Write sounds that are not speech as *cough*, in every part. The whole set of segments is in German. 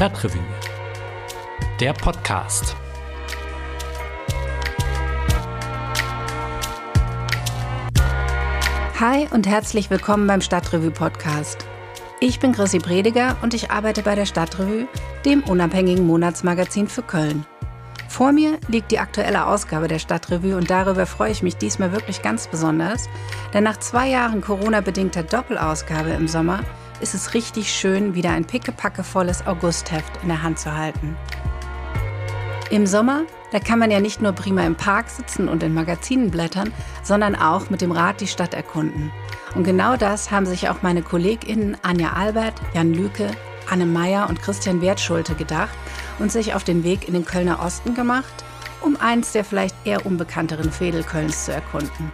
Stadtrevue. Der Podcast. Hi und herzlich willkommen beim Stadtrevue Podcast. Ich bin Chrissy Prediger und ich arbeite bei der Stadtrevue, dem unabhängigen Monatsmagazin für Köln. Vor mir liegt die aktuelle Ausgabe der Stadtrevue und darüber freue ich mich diesmal wirklich ganz besonders, denn nach zwei Jahren Corona-bedingter Doppelausgabe im Sommer ist es richtig schön, wieder ein pickepackevolles Augustheft in der Hand zu halten. Im Sommer, da kann man ja nicht nur prima im Park sitzen und in Magazinen blättern, sondern auch mit dem Rad die Stadt erkunden. Und genau das haben sich auch meine KollegInnen Anja Albert, Jan Lüke, Anne Meyer und Christian Wertschulte gedacht und sich auf den Weg in den Kölner Osten gemacht, um eins der vielleicht eher unbekannteren Fädel Kölns zu erkunden.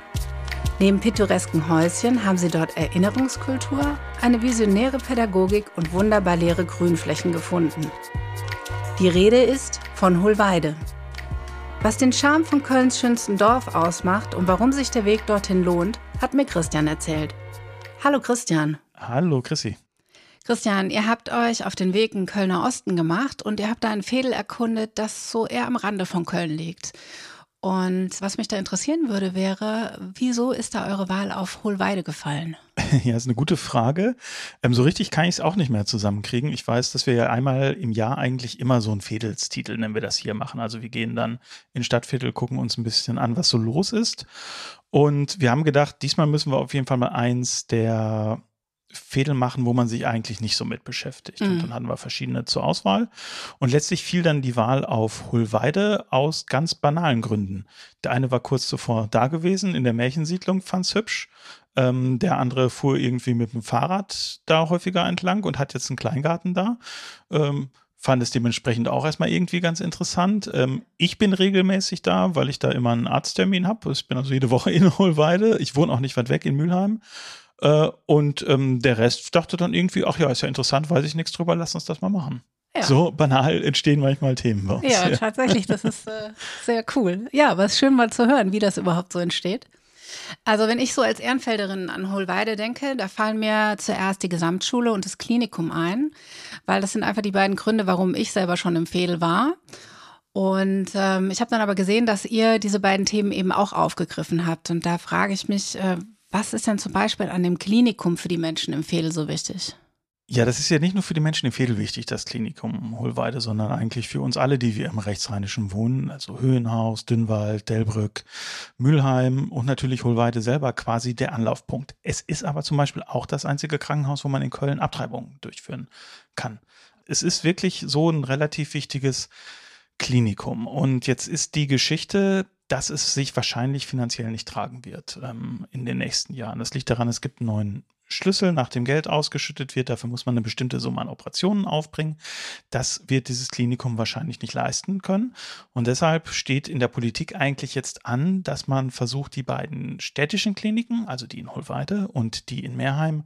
Neben pittoresken Häuschen haben sie dort Erinnerungskultur, eine visionäre Pädagogik und wunderbar leere Grünflächen gefunden. Die Rede ist von Hohlweide. Was den Charme von Kölns schönsten Dorf ausmacht und warum sich der Weg dorthin lohnt, hat mir Christian erzählt. Hallo Christian. Hallo Chrissy. Christian, ihr habt euch auf den Weg in Kölner Osten gemacht und ihr habt da ein Fädel erkundet, das so eher am Rande von Köln liegt. Und was mich da interessieren würde, wäre, wieso ist da eure Wahl auf Hohlweide gefallen? *laughs* Ja, ist eine gute Frage. Ähm, so richtig kann ich es auch nicht mehr zusammenkriegen. Ich weiß, dass wir ja einmal im Jahr eigentlich immer so einen Fädelstitel, nennen wir das hier, machen. Also wir gehen dann in Stadtviertel, gucken uns ein bisschen an, was so los ist. Und wir haben gedacht, diesmal müssen wir auf jeden Fall mal eins der Fädel machen, wo man sich eigentlich nicht so mit beschäftigt. Mhm. Und dann hatten wir verschiedene zur Auswahl. Und letztlich fiel dann die Wahl auf Hullweide aus ganz banalen Gründen. Der eine war kurz zuvor da gewesen in der Märchensiedlung, fand's hübsch. Ähm, der andere fuhr irgendwie mit dem Fahrrad da häufiger entlang und hat jetzt einen Kleingarten da. Ähm, fand es dementsprechend auch erstmal irgendwie ganz interessant. Ähm, ich bin regelmäßig da, weil ich da immer einen Arzttermin habe. Ich bin also jede Woche in Hohlweide. Ich wohne auch nicht weit weg in Mülheim. Äh, und ähm, der Rest dachte dann irgendwie, ach ja, ist ja interessant, weiß ich nichts drüber, lass uns das mal machen. Ja. So banal entstehen manchmal Themen bei uns. Ja, ja. tatsächlich, das ist äh, sehr cool. Ja, aber es ist schön mal zu hören, wie das überhaupt so entsteht. Also wenn ich so als Ehrenfelderin an Hohlweide denke, da fallen mir zuerst die Gesamtschule und das Klinikum ein, weil das sind einfach die beiden Gründe, warum ich selber schon im Fehl war. Und ähm, ich habe dann aber gesehen, dass ihr diese beiden Themen eben auch aufgegriffen habt. Und da frage ich mich, äh, was ist denn zum Beispiel an dem Klinikum für die Menschen im Fädel so wichtig? Ja, das ist ja nicht nur für die Menschen im Fädel wichtig, das Klinikum Hohlweide, sondern eigentlich für uns alle, die wir im Rechtsrheinischen wohnen, also Höhenhaus, Dünnwald, Delbrück, Mülheim und natürlich Hohlweide selber quasi der Anlaufpunkt. Es ist aber zum Beispiel auch das einzige Krankenhaus, wo man in Köln Abtreibungen durchführen kann. Es ist wirklich so ein relativ wichtiges Klinikum. Und jetzt ist die Geschichte dass es sich wahrscheinlich finanziell nicht tragen wird ähm, in den nächsten Jahren. Das liegt daran, es gibt einen neuen Schlüssel, nachdem Geld ausgeschüttet wird. Dafür muss man eine bestimmte Summe an Operationen aufbringen. Das wird dieses Klinikum wahrscheinlich nicht leisten können. Und deshalb steht in der Politik eigentlich jetzt an, dass man versucht, die beiden städtischen Kliniken, also die in Hohlweide und die in Meerheim,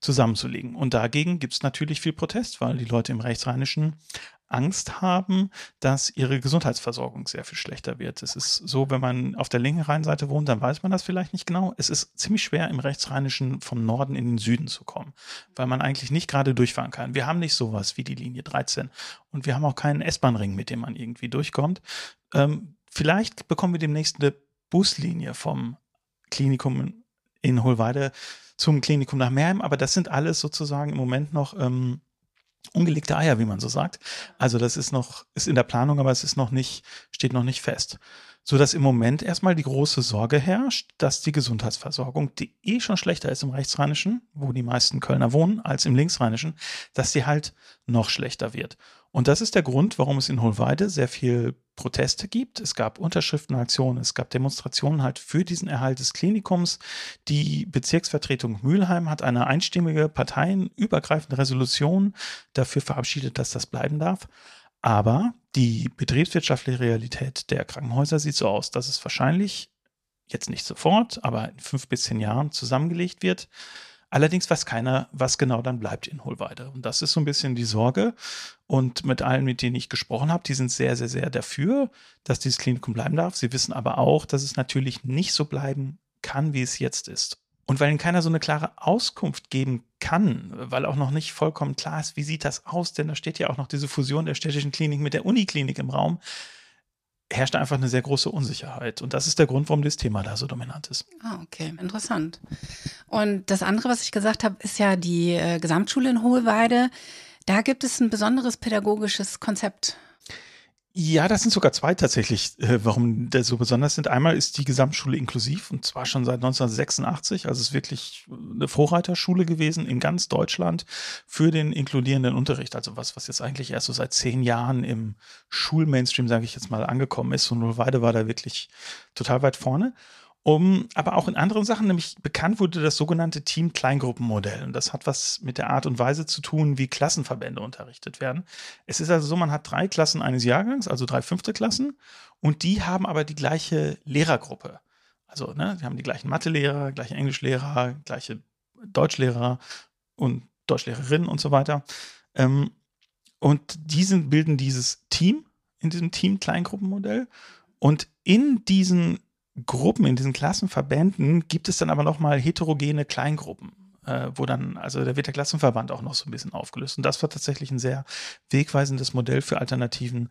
zusammenzulegen. Und dagegen gibt es natürlich viel Protest, weil die Leute im Rechtsrheinischen Angst haben, dass ihre Gesundheitsversorgung sehr viel schlechter wird. Es ist so, wenn man auf der linken Rheinseite wohnt, dann weiß man das vielleicht nicht genau. Es ist ziemlich schwer, im Rechtsrheinischen vom Norden in den Süden zu kommen, weil man eigentlich nicht gerade durchfahren kann. Wir haben nicht sowas wie die Linie 13 und wir haben auch keinen S-Bahn-Ring, mit dem man irgendwie durchkommt. Ähm, vielleicht bekommen wir demnächst eine Buslinie vom Klinikum in Hohlweide zum Klinikum nach Meerheim, aber das sind alles sozusagen im Moment noch ähm, ungelegte Eier, wie man so sagt. Also das ist noch, ist in der Planung, aber es ist noch nicht, steht noch nicht fest. So dass im Moment erstmal die große Sorge herrscht, dass die Gesundheitsversorgung, die eh schon schlechter ist im Rechtsrheinischen, wo die meisten Kölner wohnen, als im Linksrheinischen, dass sie halt noch schlechter wird. Und das ist der Grund, warum es in Hohlweide sehr viel Proteste gibt. Es gab Unterschriftenaktionen, es gab Demonstrationen halt für diesen Erhalt des Klinikums. Die Bezirksvertretung Mülheim hat eine einstimmige parteienübergreifende Resolution dafür verabschiedet, dass das bleiben darf. Aber die betriebswirtschaftliche Realität der Krankenhäuser sieht so aus, dass es wahrscheinlich jetzt nicht sofort, aber in fünf bis zehn Jahren zusammengelegt wird. Allerdings weiß keiner, was genau dann bleibt in Hohlweide. Und das ist so ein bisschen die Sorge. Und mit allen, mit denen ich gesprochen habe, die sind sehr, sehr, sehr dafür, dass dieses Klinikum bleiben darf. Sie wissen aber auch, dass es natürlich nicht so bleiben kann, wie es jetzt ist. Und weil ihnen keiner so eine klare Auskunft geben kann, weil auch noch nicht vollkommen klar ist, wie sieht das aus, denn da steht ja auch noch diese Fusion der städtischen Klinik mit der Uniklinik im Raum, herrscht einfach eine sehr große Unsicherheit. Und das ist der Grund, warum das Thema da so dominant ist. Ah, okay, interessant. Und das andere, was ich gesagt habe, ist ja die äh, Gesamtschule in Hohlweide. Da gibt es ein besonderes pädagogisches Konzept. Ja, das sind sogar zwei tatsächlich, äh, warum das so besonders sind. Einmal ist die Gesamtschule inklusiv und zwar schon seit 1986. Also es ist wirklich eine Vorreiterschule gewesen in ganz Deutschland für den inkludierenden Unterricht. Also was, was jetzt eigentlich erst so seit zehn Jahren im Schulmainstream, sage ich jetzt mal, angekommen ist. Und Nullweide war da wirklich total weit vorne. Um, aber auch in anderen Sachen, nämlich bekannt wurde das sogenannte Team-Kleingruppenmodell. Und das hat was mit der Art und Weise zu tun, wie Klassenverbände unterrichtet werden. Es ist also so, man hat drei Klassen eines Jahrgangs, also drei fünfte Klassen, und die haben aber die gleiche Lehrergruppe. Also, ne, die haben die gleichen Mathelehrer, gleiche Englischlehrer, gleiche Deutschlehrer und Deutschlehrerinnen und so weiter. Ähm, und die bilden dieses Team in diesem Team-Kleingruppenmodell. Und in diesen Gruppen, in diesen Klassenverbänden gibt es dann aber nochmal heterogene Kleingruppen, äh, wo dann, also da wird der Klassenverband auch noch so ein bisschen aufgelöst. Und das war tatsächlich ein sehr wegweisendes Modell für alternativen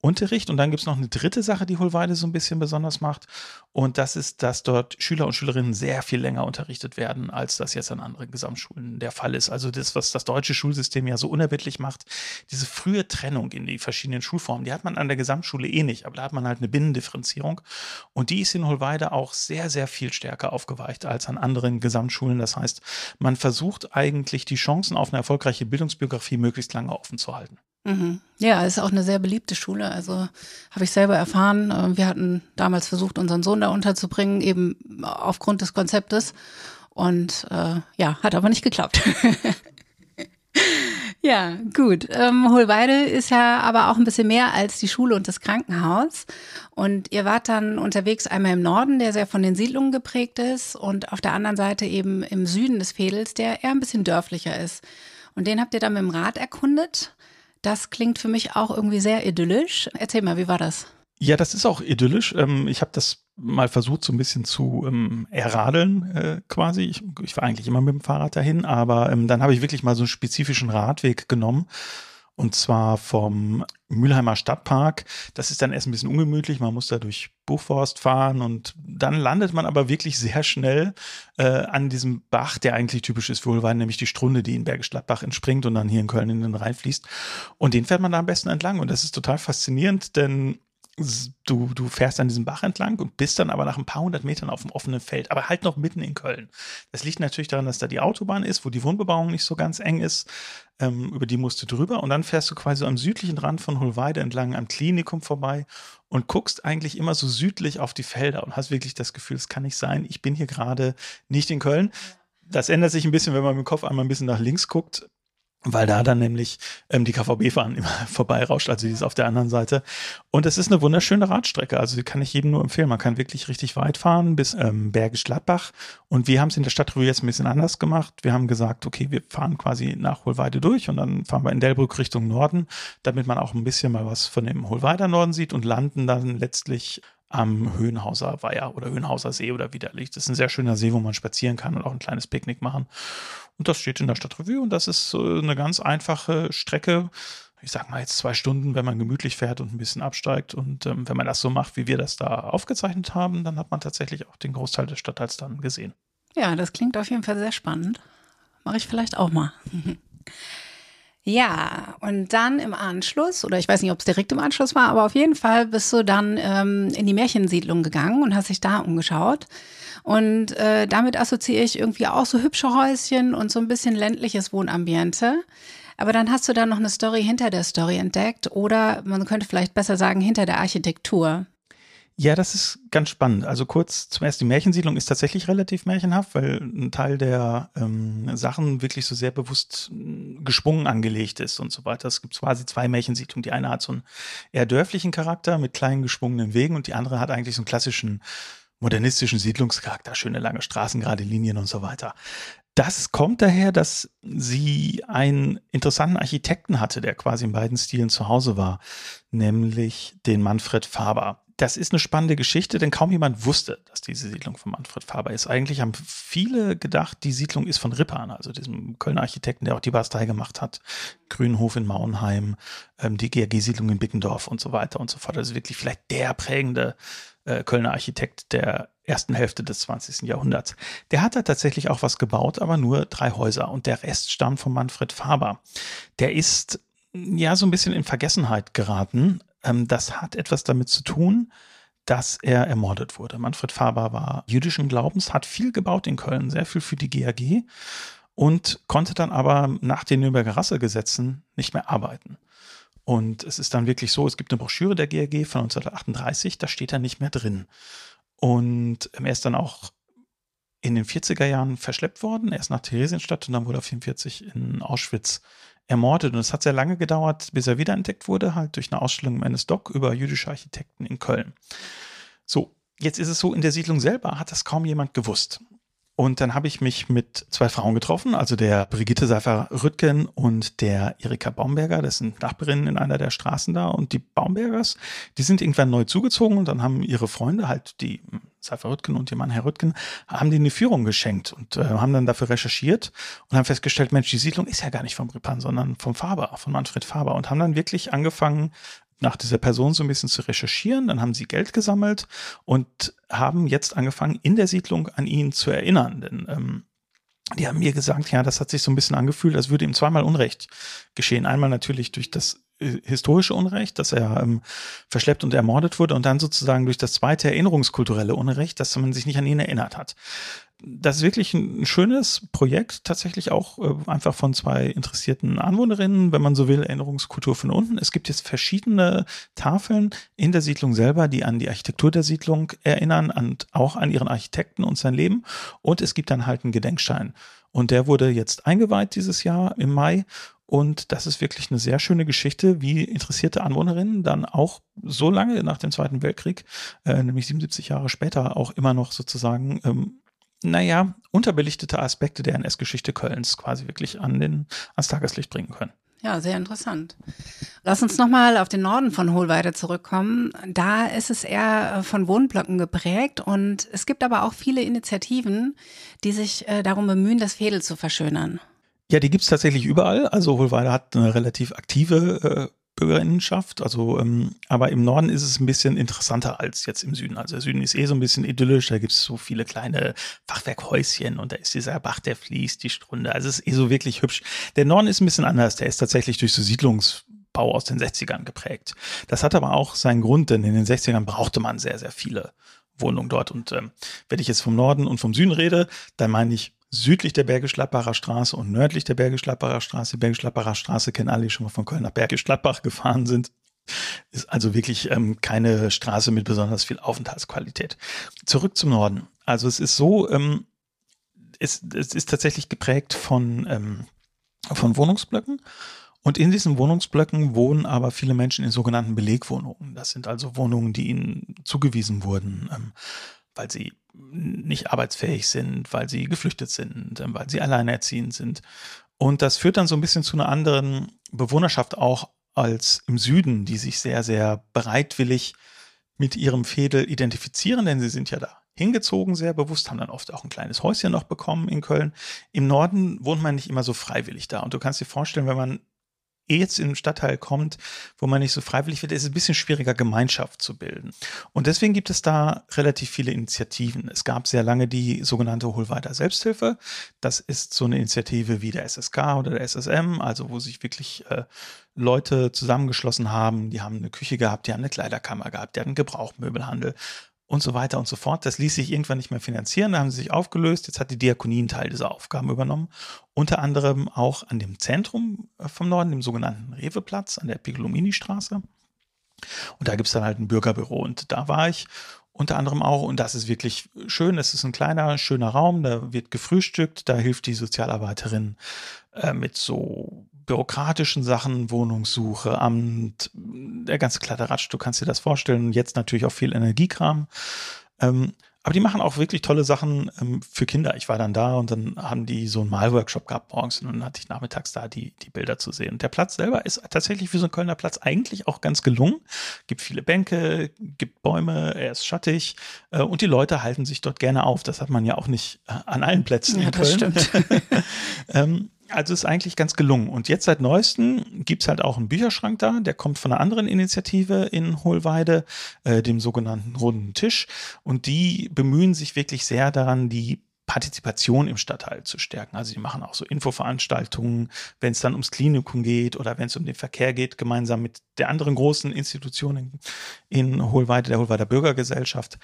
Unterricht. Und dann gibt es noch eine dritte Sache, die Hohlweide so ein bisschen besonders macht. Und das ist, dass dort Schüler und Schülerinnen sehr viel länger unterrichtet werden, als das jetzt an anderen Gesamtschulen der Fall ist. Also das, was das deutsche Schulsystem ja so unerbittlich macht, diese frühe Trennung in die verschiedenen Schulformen, die hat man an der Gesamtschule eh nicht. Aber da hat man halt eine Binnendifferenzierung. Und die ist in Hohlweide auch sehr, sehr viel stärker aufgeweicht als an anderen Gesamtschulen. Das heißt, man versucht eigentlich die Chancen auf eine erfolgreiche Bildungsbiografie möglichst lange offen zu halten. Mhm. Ja, ist auch eine sehr beliebte Schule. Also habe ich selber erfahren. Äh, wir hatten damals versucht, unseren Sohn da unterzubringen, eben aufgrund des Konzeptes. Und äh, ja, hat aber nicht geklappt. *laughs* ja, gut. Ähm, Hohlweide ist ja aber auch ein bisschen mehr als die Schule und das Krankenhaus. Und ihr wart dann unterwegs einmal im Norden, der sehr von den Siedlungen geprägt ist, und auf der anderen Seite eben im Süden des Fädels, der eher ein bisschen dörflicher ist. Und den habt ihr dann mit dem Rad erkundet. Das klingt für mich auch irgendwie sehr idyllisch. Erzähl mal, wie war das? Ja, das ist auch idyllisch. Ähm, ich habe das mal versucht, so ein bisschen zu ähm, erradeln äh, quasi. Ich, war eigentlich immer mit dem Fahrrad dahin, aber ähm, dann habe ich wirklich mal so einen spezifischen Radweg genommen und zwar vom Mülheimer Stadtpark. Das ist dann erst ein bisschen ungemütlich. Man muss da durch Buchforst fahren und dann landet man aber wirklich sehr schnell äh, an diesem Bach, der eigentlich typisch ist für Wohlwein, nämlich die Strunde, die in Bergisch Gladbach entspringt und dann hier in Köln in den Rhein fließt. Und den fährt man da am besten entlang. Und das ist total faszinierend, denn du, du fährst an diesem Bach entlang und bist dann aber nach ein paar hundert Metern auf dem offenen Feld, aber halt noch mitten in Köln. Das liegt natürlich daran, dass da die Autobahn ist, wo die Wohnbebauung nicht so ganz eng ist. Ähm, über die musst du drüber und dann fährst du quasi am südlichen Rand von Hohlweide entlang am Klinikum vorbei und guckst eigentlich immer so südlich auf die Felder und hast wirklich das Gefühl, es kann nicht sein, ich bin hier gerade nicht in Köln. Das ändert sich ein bisschen, wenn man mit dem Kopf einmal ein bisschen nach links guckt weil da dann nämlich ähm, die KVB-Fahren immer *laughs* vorbeirauscht, also die ist auf der anderen Seite. Und es ist eine wunderschöne Radstrecke, also die kann ich jedem nur empfehlen. Man kann wirklich richtig weit fahren bis ähm, Bergisch Gladbach. Und wir haben es in der Stadtrevue jetzt ein bisschen anders gemacht. Wir haben gesagt, okay, wir fahren quasi nach Hohlweide durch und dann fahren wir in Delbrück Richtung Norden, damit man auch ein bisschen mal was von dem Hohlweider Norden sieht und landen dann letztlich am Höhenhauser Weiher oder Höhenhauser See oder wie der liegt. Das ist ein sehr schöner See, wo man spazieren kann und auch ein kleines Picknick machen. Und das steht in der Stadtrevue und das ist eine ganz einfache Strecke. Ich sag mal jetzt zwei Stunden, wenn man gemütlich fährt und ein bisschen absteigt. Und ähm, wenn man das so macht, wie wir das da aufgezeichnet haben, dann hat man tatsächlich auch den Großteil des Stadtteils dann gesehen. Ja, das klingt auf jeden Fall sehr spannend. Mache ich vielleicht auch mal. *laughs* Ja, und dann im Anschluss, oder ich weiß nicht, ob es direkt im Anschluss war, aber auf jeden Fall bist du dann ähm, in die Märchensiedlung gegangen und hast dich da umgeschaut. Und äh, damit assoziiere ich irgendwie auch so hübsche Häuschen und so ein bisschen ländliches Wohnambiente. Aber dann hast du da noch eine Story hinter der Story entdeckt oder man könnte vielleicht besser sagen hinter der Architektur. Ja, das ist ganz spannend. Also kurz zum ersten, die Märchensiedlung ist tatsächlich relativ märchenhaft, weil ein Teil der ähm, Sachen wirklich so sehr bewusst äh, geschwungen angelegt ist und so weiter. Es gibt quasi zwei Märchensiedlungen. Die eine hat so einen eher dörflichen Charakter mit kleinen geschwungenen Wegen und die andere hat eigentlich so einen klassischen modernistischen Siedlungscharakter, schöne lange Straßen, gerade Linien und so weiter. Das kommt daher, dass sie einen interessanten Architekten hatte, der quasi in beiden Stilen zu Hause war, nämlich den Manfred Faber das ist eine spannende Geschichte, denn kaum jemand wusste, dass diese Siedlung von Manfred Faber ist. Eigentlich haben viele gedacht, die Siedlung ist von Rippan, also diesem Kölner Architekten, der auch die Bastei gemacht hat, Grünhof in Mauenheim, ähm, die GRG-Siedlung in Bickendorf und so weiter und so fort. Also wirklich vielleicht der prägende äh, Kölner Architekt der ersten Hälfte des 20. Jahrhunderts. Der hat da tatsächlich auch was gebaut, aber nur drei Häuser und der Rest stammt von Manfred Faber. Der ist ja so ein bisschen in Vergessenheit geraten. Ähm, das hat etwas damit zu tun, dass er ermordet wurde. Manfred Faber war jüdischen Glaubens, hat viel gebaut in Köln, sehr viel für die GAG und konnte dann aber nach den Nürnberger Rassegesetzen nicht mehr arbeiten. Und es ist dann wirklich so, es gibt eine Broschüre der GAG von 1938, da steht er nicht mehr drin. Und er ist dann auch in den 40er Jahren verschleppt worden. Er ist nach Theresienstadt und dann wurde er 44 in Auschwitz ermordet. Und es hat sehr lange gedauert, bis er wiederentdeckt wurde, halt durch eine Ausstellung im NSDOC über jüdische Architekten in Köln. So, jetzt ist es so, in der Siedlung selber hat das kaum jemand gewusst. Und dann habe ich mich mit zwei Frauen getroffen, also der Brigitte Seifer-Rüttgen und der Erika Baumberger. Das sind Nachbarinnen in einer der Straßen da. Und die Baumbergers, die sind irgendwann neu zugezogen und dann haben ihre Freunde, halt die Seifer Rüttgen und ihr Mann Herr Rüttgen, haben denen eine Führung geschenkt und äh, haben dann dafür recherchiert und haben festgestellt, Mensch, die Siedlung ist ja gar nicht vom Ripan, sondern vom Faber, von Manfred Faber und haben dann wirklich angefangen, nach dieser Person so ein bisschen zu recherchieren. Dann haben sie Geld gesammelt und haben jetzt angefangen, in der Siedlung an ihn zu erinnern. Denn ähm, die haben mir gesagt, ja, das hat sich so ein bisschen angefühlt, als würde ihm zweimal Unrecht geschehen. Einmal natürlich durch das äh, historische Unrecht, dass er ähm, verschleppt und ermordet wurde und dann sozusagen durch das zweite erinnerungskulturelle Unrecht, dass man sich nicht an ihn erinnert hat das ist wirklich ein schönes Projekt, tatsächlich auch äh, einfach von zwei interessierten Anwohnerinnen, wenn man so will, Erinnerungskultur von unten. Es gibt jetzt verschiedene Tafeln in der Siedlung selber, die an die Architektur der Siedlung erinnern und auch an ihren Architekten und sein Leben. Und es gibt dann halt einen Gedenkstein. Und der wurde jetzt eingeweiht dieses Jahr im Mai. Und das ist wirklich eine sehr schöne Geschichte, wie interessierte Anwohnerinnen dann auch so lange nach dem Zweiten Weltkrieg, äh, nämlich 77 Jahre später, auch immer noch sozusagen ähm, naja, unterbelichtete Aspekte der NS-Geschichte Kölns quasi wirklich an den, ans Tageslicht bringen können. Ja, sehr interessant. Lass uns nochmal auf den Norden von Hohlweide zurückkommen. Da ist es eher äh, von Wohnblöcken geprägt und es gibt aber auch viele Initiativen, die sich äh, darum bemühen, das Fädel zu verschönern. Ja, die gibt es tatsächlich überall. Also Hohlweide hat eine relativ aktive äh, Bürgerinnenschaft. Also, ähm, aber im Norden ist es ein bisschen interessanter als jetzt im Süden. Also der Süden ist eh so ein bisschen idyllisch, da gibt es so viele kleine Fachwerkhäuschen und da ist dieser Bach, der fließt, die Strunde. Also es ist eh so wirklich hübsch. Der Norden ist ein bisschen anders, der ist tatsächlich durch so Siedlungsbau aus den 60ern geprägt. Das hat aber auch seinen Grund, denn in den 60ern brauchte man sehr, sehr viele Wohnungen dort. Und ähm, wenn ich jetzt vom Norden und vom Süden rede, dann meine ich südlich der Bergisch-Gladbacher Straße und nördlich der Bergisch-Gladbacher Straße. Die Bergisch-Gladbacher Straße kennen alle, die schon mal von Köln nach Bergisch-Gladbach gefahren sind. Ist also wirklich ähm, keine Straße mit besonders viel Aufenthaltsqualität. Zurück zum Norden. Also es ist so, ähm, es, es ist tatsächlich geprägt von, ähm, von Wohnungsblöcken. Und in diesen Wohnungsblöcken wohnen aber viele Menschen in sogenannten Belegwohnungen. Das sind also Wohnungen, die ihnen zugewiesen wurden, ähm, weil sie nicht arbeitsfähig sind, weil sie geflüchtet sind, ähm, weil sie alleinerziehend sind. Und das führt dann so ein bisschen zu einer anderen Bewohnerschaft auch als im Süden, die sich sehr, sehr bereitwillig mit ihrem Fädel identifizieren, denn sie sind ja da hingezogen, sehr bewusst, haben dann oft auch ein kleines Häuschen noch bekommen in Köln. Im Norden wohnt man nicht immer so freiwillig da. Und du kannst dir vorstellen, wenn man jetzt in einen Stadtteil kommt, wo man nicht so freiwillig wird, ist es ein bisschen schwieriger, Gemeinschaft zu bilden. Und deswegen gibt es da relativ viele Initiativen. Es gab sehr lange die sogenannte Hohlweider Selbsthilfe. Das ist so eine Initiative wie der SSK oder der SSM, also wo sich wirklich äh, Leute zusammengeschlossen haben. Die haben eine Küche gehabt, die haben eine Kleiderkammer gehabt, die hatten Gebrauchmöbelhandel und so weiter und so fort. Das ließ sich irgendwann nicht mehr finanzieren, da haben sie sich aufgelöst. Jetzt hat die Diakonie einen Teil dieser Aufgaben übernommen. Unter anderem auch an dem Zentrum äh, vom Norden, dem sogenannten Reveplatz an der Piccolomini-Straße. Und da gibt es dann halt ein Bürgerbüro und da war ich unter anderem auch, und das ist wirklich schön, es ist ein kleiner, schöner Raum, da wird gefrühstückt, da hilft die Sozialarbeiterin äh, mit so bürokratischen Sachen, Wohnungssuche, Amt, der ganze Kladderatsch, du kannst dir das vorstellen. Jetzt natürlich auch viel Energiekram. Ähm, Aber die machen auch wirklich tolle Sachen ähm, für Kinder. Ich war dann da und dann haben die so einen Malworkshop gehabt morgens und dann hatte ich nachmittags da die, die Bilder zu sehen. Der Platz selber ist tatsächlich wie so ein Kölner Platz eigentlich auch ganz gelungen. Gibt viele Bänke, gibt Bäume, er ist schattig äh, und die Leute halten sich dort gerne auf. Das hat man ja auch nicht äh, an allen Plätzen ja, in Köln. Das stimmt. *laughs* ähm, also ist eigentlich ganz gelungen. Und jetzt seit neuestem gibt's halt auch einen Bücherschrank da, der kommt von einer anderen Initiative in Hohlweide, äh, dem sogenannten Runden Tisch. Und die bemühen sich wirklich sehr daran, die Partizipation im Stadtteil zu stärken. Also die machen auch so Infoveranstaltungen, wenn es dann ums Klinikum geht oder wenn es um den Verkehr geht, gemeinsam mit der anderen großen Institution in, in Hohlweide, der Hohlweider Bürgergesellschaft.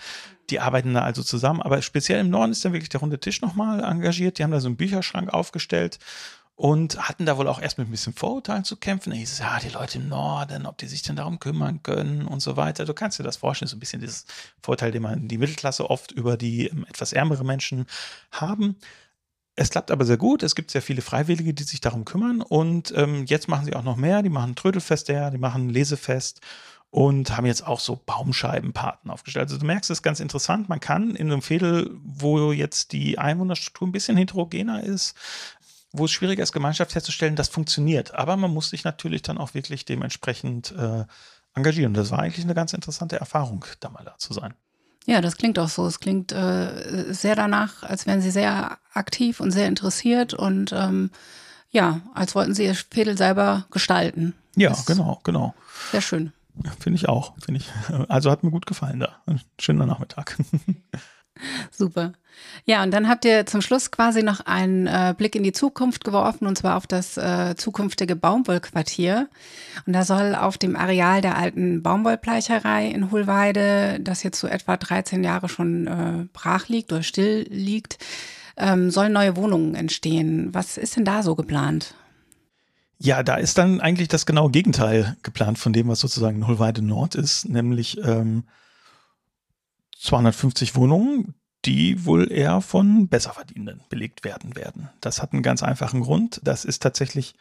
Die arbeiten da also zusammen. Aber speziell im Norden ist dann wirklich der runde Tisch nochmal engagiert. Die haben da so einen Bücherschrank aufgestellt und hatten da wohl auch erst mit ein bisschen Vorurteilen zu kämpfen. Da hieß es, ja, die Leute im Norden, ob die sich denn darum kümmern können und so weiter. Du kannst dir das vorstellen, so ein bisschen dieses Vorteil, den man die Mittelklasse oft über die ähm, etwas ärmere Menschen haben. Es klappt aber sehr gut. Es gibt sehr viele Freiwillige, die sich darum kümmern. Und ähm, jetzt machen sie auch noch mehr. Die machen Trödelfest, die machen Lesefest und haben jetzt auch so Baumscheibenpaten aufgestellt. Also du merkst, es ist ganz interessant. Man kann in einem Fädel, wo jetzt die Einwohnerstruktur ein bisschen heterogener ist, wo es schwieriger ist, Gemeinschaft herzustellen, das funktioniert. Aber man muss sich natürlich dann auch wirklich dementsprechend äh, engagieren. Das war eigentlich eine ganz interessante Erfahrung, da mal da zu sein. Ja, das klingt auch so. Es klingt äh, sehr danach, als wären Sie sehr aktiv und sehr interessiert und ähm, ja, als wollten Sie Ihr Fädel selber gestalten. Ja, das genau, genau. Sehr schön. Finde ich auch. Finde ich. Also hat mir gut gefallen da. Schöner Nachmittag. *laughs* Super. Ja, und dann habt ihr zum Schluss quasi noch einen äh, Blick in die Zukunft geworfen, und zwar auf das äh, zukünftige Baumwollquartier. Und da soll auf dem Areal der alten Baumwollbleicherei in Hohlweide, das jetzt so etwa 13 Jahre schon äh, brach liegt oder still liegt, ähm, sollen neue Wohnungen entstehen. Was ist denn da so geplant? Ja, da ist dann eigentlich das genaue Gegenteil geplant von dem, was sozusagen in Hohlweide Nord ist, nämlich ähm, 250 Wohnungen, die wohl eher von Besserverdienenden belegt werden werden. Das hat einen ganz einfachen Grund. Das ist tatsächlich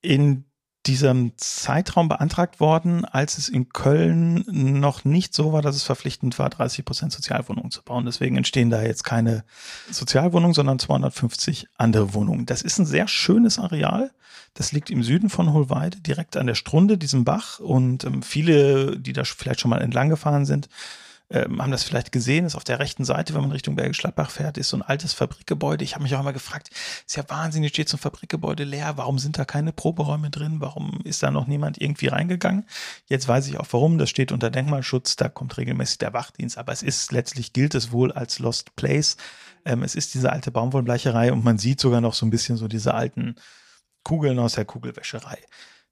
in diesem Zeitraum beantragt worden, als es in Köln noch nicht so war, dass es verpflichtend war, 30 Prozent Sozialwohnungen zu bauen. Deswegen entstehen da jetzt keine Sozialwohnungen, sondern 250 andere Wohnungen. Das ist ein sehr schönes Areal. Das liegt im Süden von Hohlweide, direkt an der Strunde, diesem Bach. Und ähm, viele, die da vielleicht schon mal entlang gefahren sind, ähm, haben das vielleicht gesehen, ist auf der rechten Seite, wenn man Richtung Bergisch Gladbach fährt, ist so ein altes Fabrikgebäude. Ich habe mich auch immer gefragt, ist ja wahnsinnig, steht so ein Fabrikgebäude leer, warum sind da keine Proberäume drin, warum ist da noch niemand irgendwie reingegangen? Jetzt weiß ich auch warum, das steht unter Denkmalschutz, da kommt regelmäßig der Wachdienst, aber es ist letztlich gilt es wohl als Lost Place. Ähm, es ist diese alte Baumwollbleicherei und man sieht sogar noch so ein bisschen so diese alten Kugeln aus der Kugelwäscherei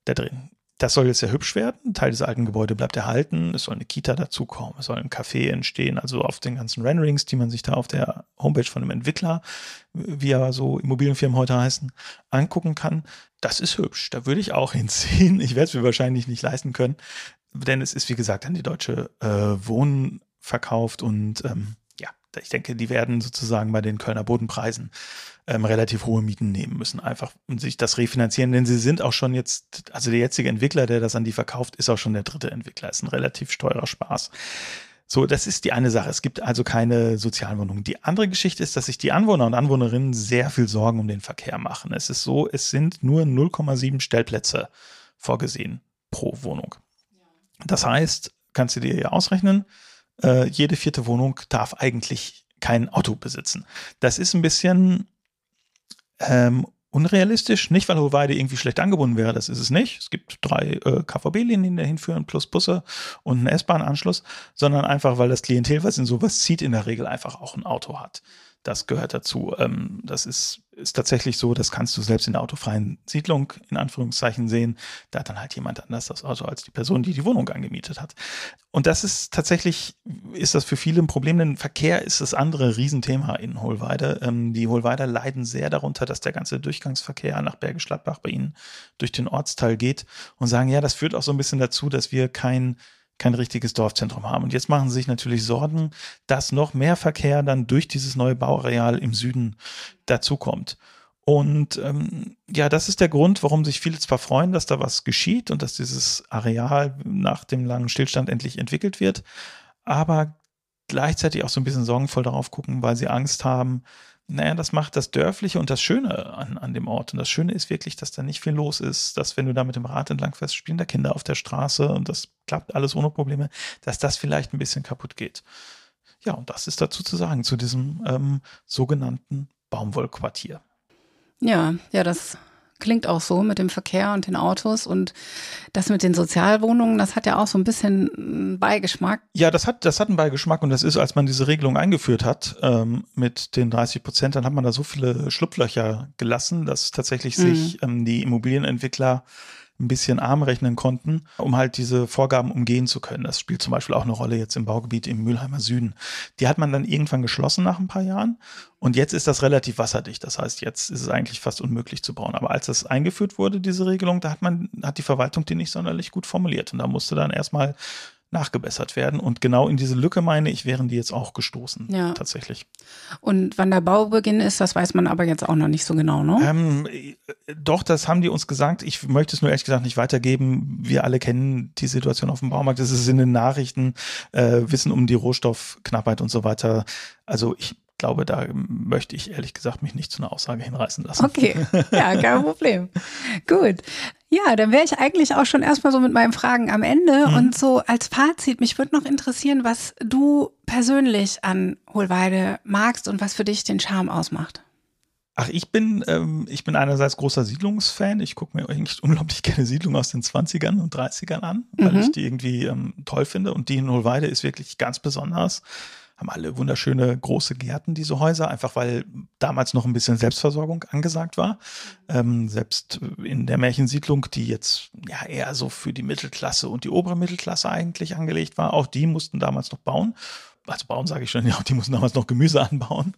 da drin. Das soll jetzt sehr hübsch werden. Ein Teil des alten Gebäudes bleibt erhalten. Es soll eine Kita dazukommen. Es soll ein Café entstehen. Also auf den ganzen Renderings, die man sich da auf der Homepage von dem Entwickler, wie ja so Immobilienfirmen heute heißen, angucken kann. Das ist hübsch. Da würde ich auch *laughs* hinziehen. Ich werde es mir wahrscheinlich nicht leisten können, denn es ist, wie gesagt, an die Deutsche äh, Wohnen verkauft und ähm, ich denke, die werden sozusagen bei den Kölner Bodenpreisen ähm, relativ hohe Mieten nehmen müssen, einfach und sich das refinanzieren, denn sie sind auch schon jetzt, also der jetzige Entwickler, der das an die verkauft, ist auch schon der dritte Entwickler, ist ein relativ teurer Spaß. So, das ist die eine Sache. Es gibt also keine Sozialwohnungen. Die andere Geschichte ist, dass sich die Anwohner und Anwohnerinnen sehr viel Sorgen um den Verkehr machen. Es ist so, es sind nur 0,7 Stellplätze vorgesehen pro Wohnung. Das heißt, kannst du dir ja ausrechnen, äh, jede vierte Wohnung darf eigentlich kein Auto besitzen. Das ist ein bisschen ähm, unrealistisch, nicht weil Hohlweide irgendwie schlecht angebunden wäre, das ist es nicht. Es gibt drei äh, KVB-Linien, die dahin führen, plus Busse und einen S-Bahn-Anschluss, sondern einfach, weil das Klientel, was in sowas zieht, in der Regel einfach auch ein Auto hat. Das gehört dazu. Ähm, das ist, ist tatsächlich so, das kannst du selbst in der autofreien Siedlung in Anführungszeichen sehen. Da hat dann halt jemand anders das Auto als die Person, die die Wohnung angemietet hat. Und das ist tatsächlich, ist das für viele ein Problem, denn Verkehr ist das andere Riesenthema in Hohlweide. Ähm, die Hohlweider leiden sehr darunter, dass der ganze Durchgangsverkehr nach Bergisch Gladbach bei ihnen durch den Ortsteil geht und sagen, ja, das führt auch so ein bisschen dazu, dass wir kein kein richtiges Dorfzentrum haben. Und jetzt machen sie sich natürlich Sorgen, dass noch mehr Verkehr dann durch dieses neue Bauareal im Süden dazukommt. Und ähm, ja, das ist der Grund, warum sich viele zwar freuen, dass da was geschieht und dass dieses Areal nach dem langen Stillstand endlich entwickelt wird, aber gleichzeitig auch so ein bisschen sorgenvoll darauf gucken, weil sie Angst haben. Naja, das macht das Dörfliche und das Schöne an, an dem Ort. Und das Schöne ist wirklich, dass da nicht viel los ist, dass wenn du da mit dem Rad entlang fährst, spielen da Kinder auf der Straße und das klappt alles ohne Probleme, dass das vielleicht ein bisschen kaputt geht. Ja, und das ist dazu zu sagen, zu diesem ähm, sogenannten Baumwollquartier. Ja, ja, das klingt auch so mit dem Verkehr und den Autos und das mit den Sozialwohnungen, das hat ja auch so ein bisschen Beigeschmack. Ja, das hat, das hat einen Beigeschmack und das ist, als man diese Regelung eingeführt hat ähm, mit den 30 Prozent, dann hat man da so viele Schlupflöcher gelassen, dass tatsächlich mhm. sich ähm, die Immobilienentwickler ein bisschen arm rechnen konnten, um halt diese Vorgaben umgehen zu können. Das spielt zum Beispiel auch eine Rolle jetzt im Baugebiet im Mülheimer Süden. Die hat man dann irgendwann geschlossen nach ein paar Jahren und jetzt ist das relativ wasserdicht. Das heißt, jetzt ist es eigentlich fast unmöglich zu bauen. Aber als das eingeführt wurde, diese Regelung, da hat man, hat die Verwaltung die nicht sonderlich gut formuliert und da musste dann erstmal nachgebessert werden. Und genau in diese Lücke, meine ich, wären die jetzt auch gestoßen. Ja. Tatsächlich. Und wann der Baubeginn ist, das weiß man aber jetzt auch noch nicht so genau, ne? Ähm, doch, das haben die uns gesagt. Ich möchte es nur ehrlich gesagt nicht weitergeben. Wir alle kennen die Situation auf dem Baumarkt. Das ist in den Nachrichten, äh, wissen um die Rohstoffknappheit und so weiter. Also ich glaube, da möchte ich ehrlich gesagt mich nicht zu einer Aussage hinreißen lassen. Okay, ja, kein *laughs* Problem. Gut. Ja, dann wäre ich eigentlich auch schon erstmal so mit meinen Fragen am Ende. Mhm. Und so als Fazit, mich würde noch interessieren, was du persönlich an Hohlweide magst und was für dich den Charme ausmacht. Ach, ich bin, ähm, ich bin einerseits großer Siedlungsfan. Ich gucke mir eigentlich unglaublich *laughs* gerne Siedlungen aus den 20ern und 30ern an, weil mhm. ich die irgendwie ähm, toll finde. Und die in Hohlweide ist wirklich ganz besonders haben alle wunderschöne große Gärten, diese Häuser, einfach weil damals noch ein bisschen Selbstversorgung angesagt war. Ähm, selbst in der Märchensiedlung, die jetzt ja eher so für die Mittelklasse und die obere Mittelklasse eigentlich angelegt war, auch die mussten damals noch bauen. Also bauen sage ich schon, *laughs* ja, die mussten damals noch Gemüse anbauen.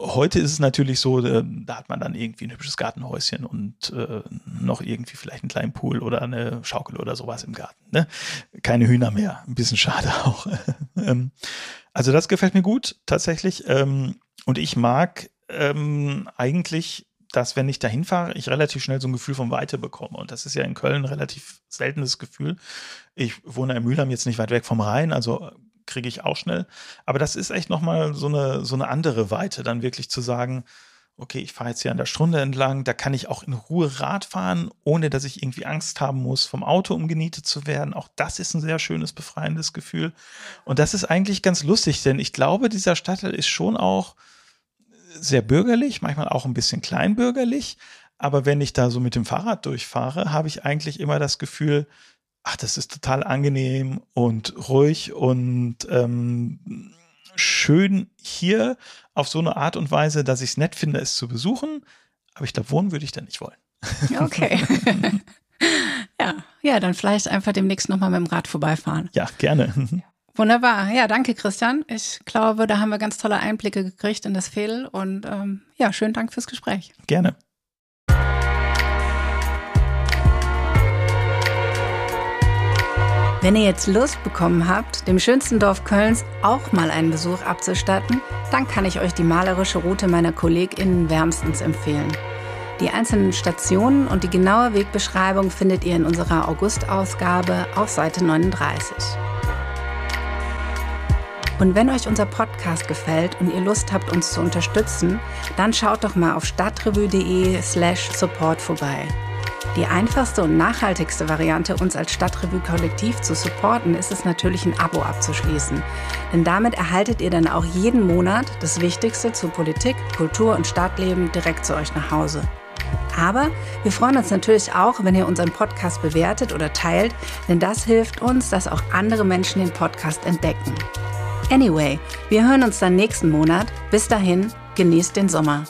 Heute ist es natürlich so, äh, da hat man dann irgendwie ein hübsches Gartenhäuschen und äh, noch irgendwie vielleicht einen kleinen Pool oder eine Schaukel oder sowas im Garten. Ne? Keine Hühner mehr, ein bisschen schade *laughs* auch. ähm, also das gefällt mir gut tatsächlich. Ähm, und ich mag ähm, eigentlich, dass wenn ich dahin fahre, ich relativ schnell so ein Gefühl von Weite bekomme. Und das ist ja in Köln ein relativ seltenes Gefühl. Ich wohne in Mülheim jetzt nicht weit weg vom Rhein, also kriege ich auch schnell. Aber das ist echt nochmal so eine, so eine andere Weite, dann wirklich zu sagen, okay, ich fahre jetzt hier an der Stunde entlang, da kann ich auch in Ruhe Rad fahren, ohne dass ich irgendwie Angst haben muss, vom Auto umgenietet zu werden. Auch das ist ein sehr schönes, befreiendes Gefühl. Und das ist eigentlich ganz lustig, denn ich glaube, dieser Stadtteil ist schon auch sehr bürgerlich, manchmal auch ein bisschen kleinbürgerlich. Aber wenn ich da so mit dem Fahrrad durchfahre, habe ich eigentlich immer das Gefühl, ach, das ist total angenehm und ruhig und ähm, schön hier auf so eine Art und Weise, dass ich es nett finde, es zu besuchen. Aber ich glaube, wohnen würde ich da nicht wollen. Okay. *laughs* ja, ja, dann vielleicht einfach demnächst nochmal mit dem Rad vorbeifahren. Ja, gerne. *laughs* Wunderbar. Ja, danke, Christian. Ich glaube, da haben wir ganz tolle Einblicke gekriegt in das Fehl und ähm, ja, schönen Dank fürs Gespräch. Gerne. Wenn ihr jetzt Lust bekommen habt, dem schönsten Dorf Kölns auch mal einen Besuch abzustatten, dann kann ich euch die malerische Route meiner KollegInnen wärmstens empfehlen. Die einzelnen Stationen und die genaue Wegbeschreibung findet ihr in unserer August-Ausgabe auf Seite 39. Und wenn euch unser Podcast gefällt und ihr Lust habt, uns zu unterstützen, dann schaut doch mal auf stadtrevue.de slash support vorbei. Die einfachste und nachhaltigste Variante, uns als Stadtrevue Kollektiv zu supporten, ist es natürlich, ein Abo abzuschließen. Denn damit erhaltet ihr dann auch jeden Monat das Wichtigste zu Politik, Kultur und Stadtleben direkt zu euch nach Hause. Aber wir freuen uns natürlich auch, wenn ihr unseren Podcast bewertet oder teilt, denn das hilft uns, dass auch andere Menschen den Podcast entdecken. Anyway, wir hören uns dann nächsten Monat. Bis dahin, genießt den Sommer.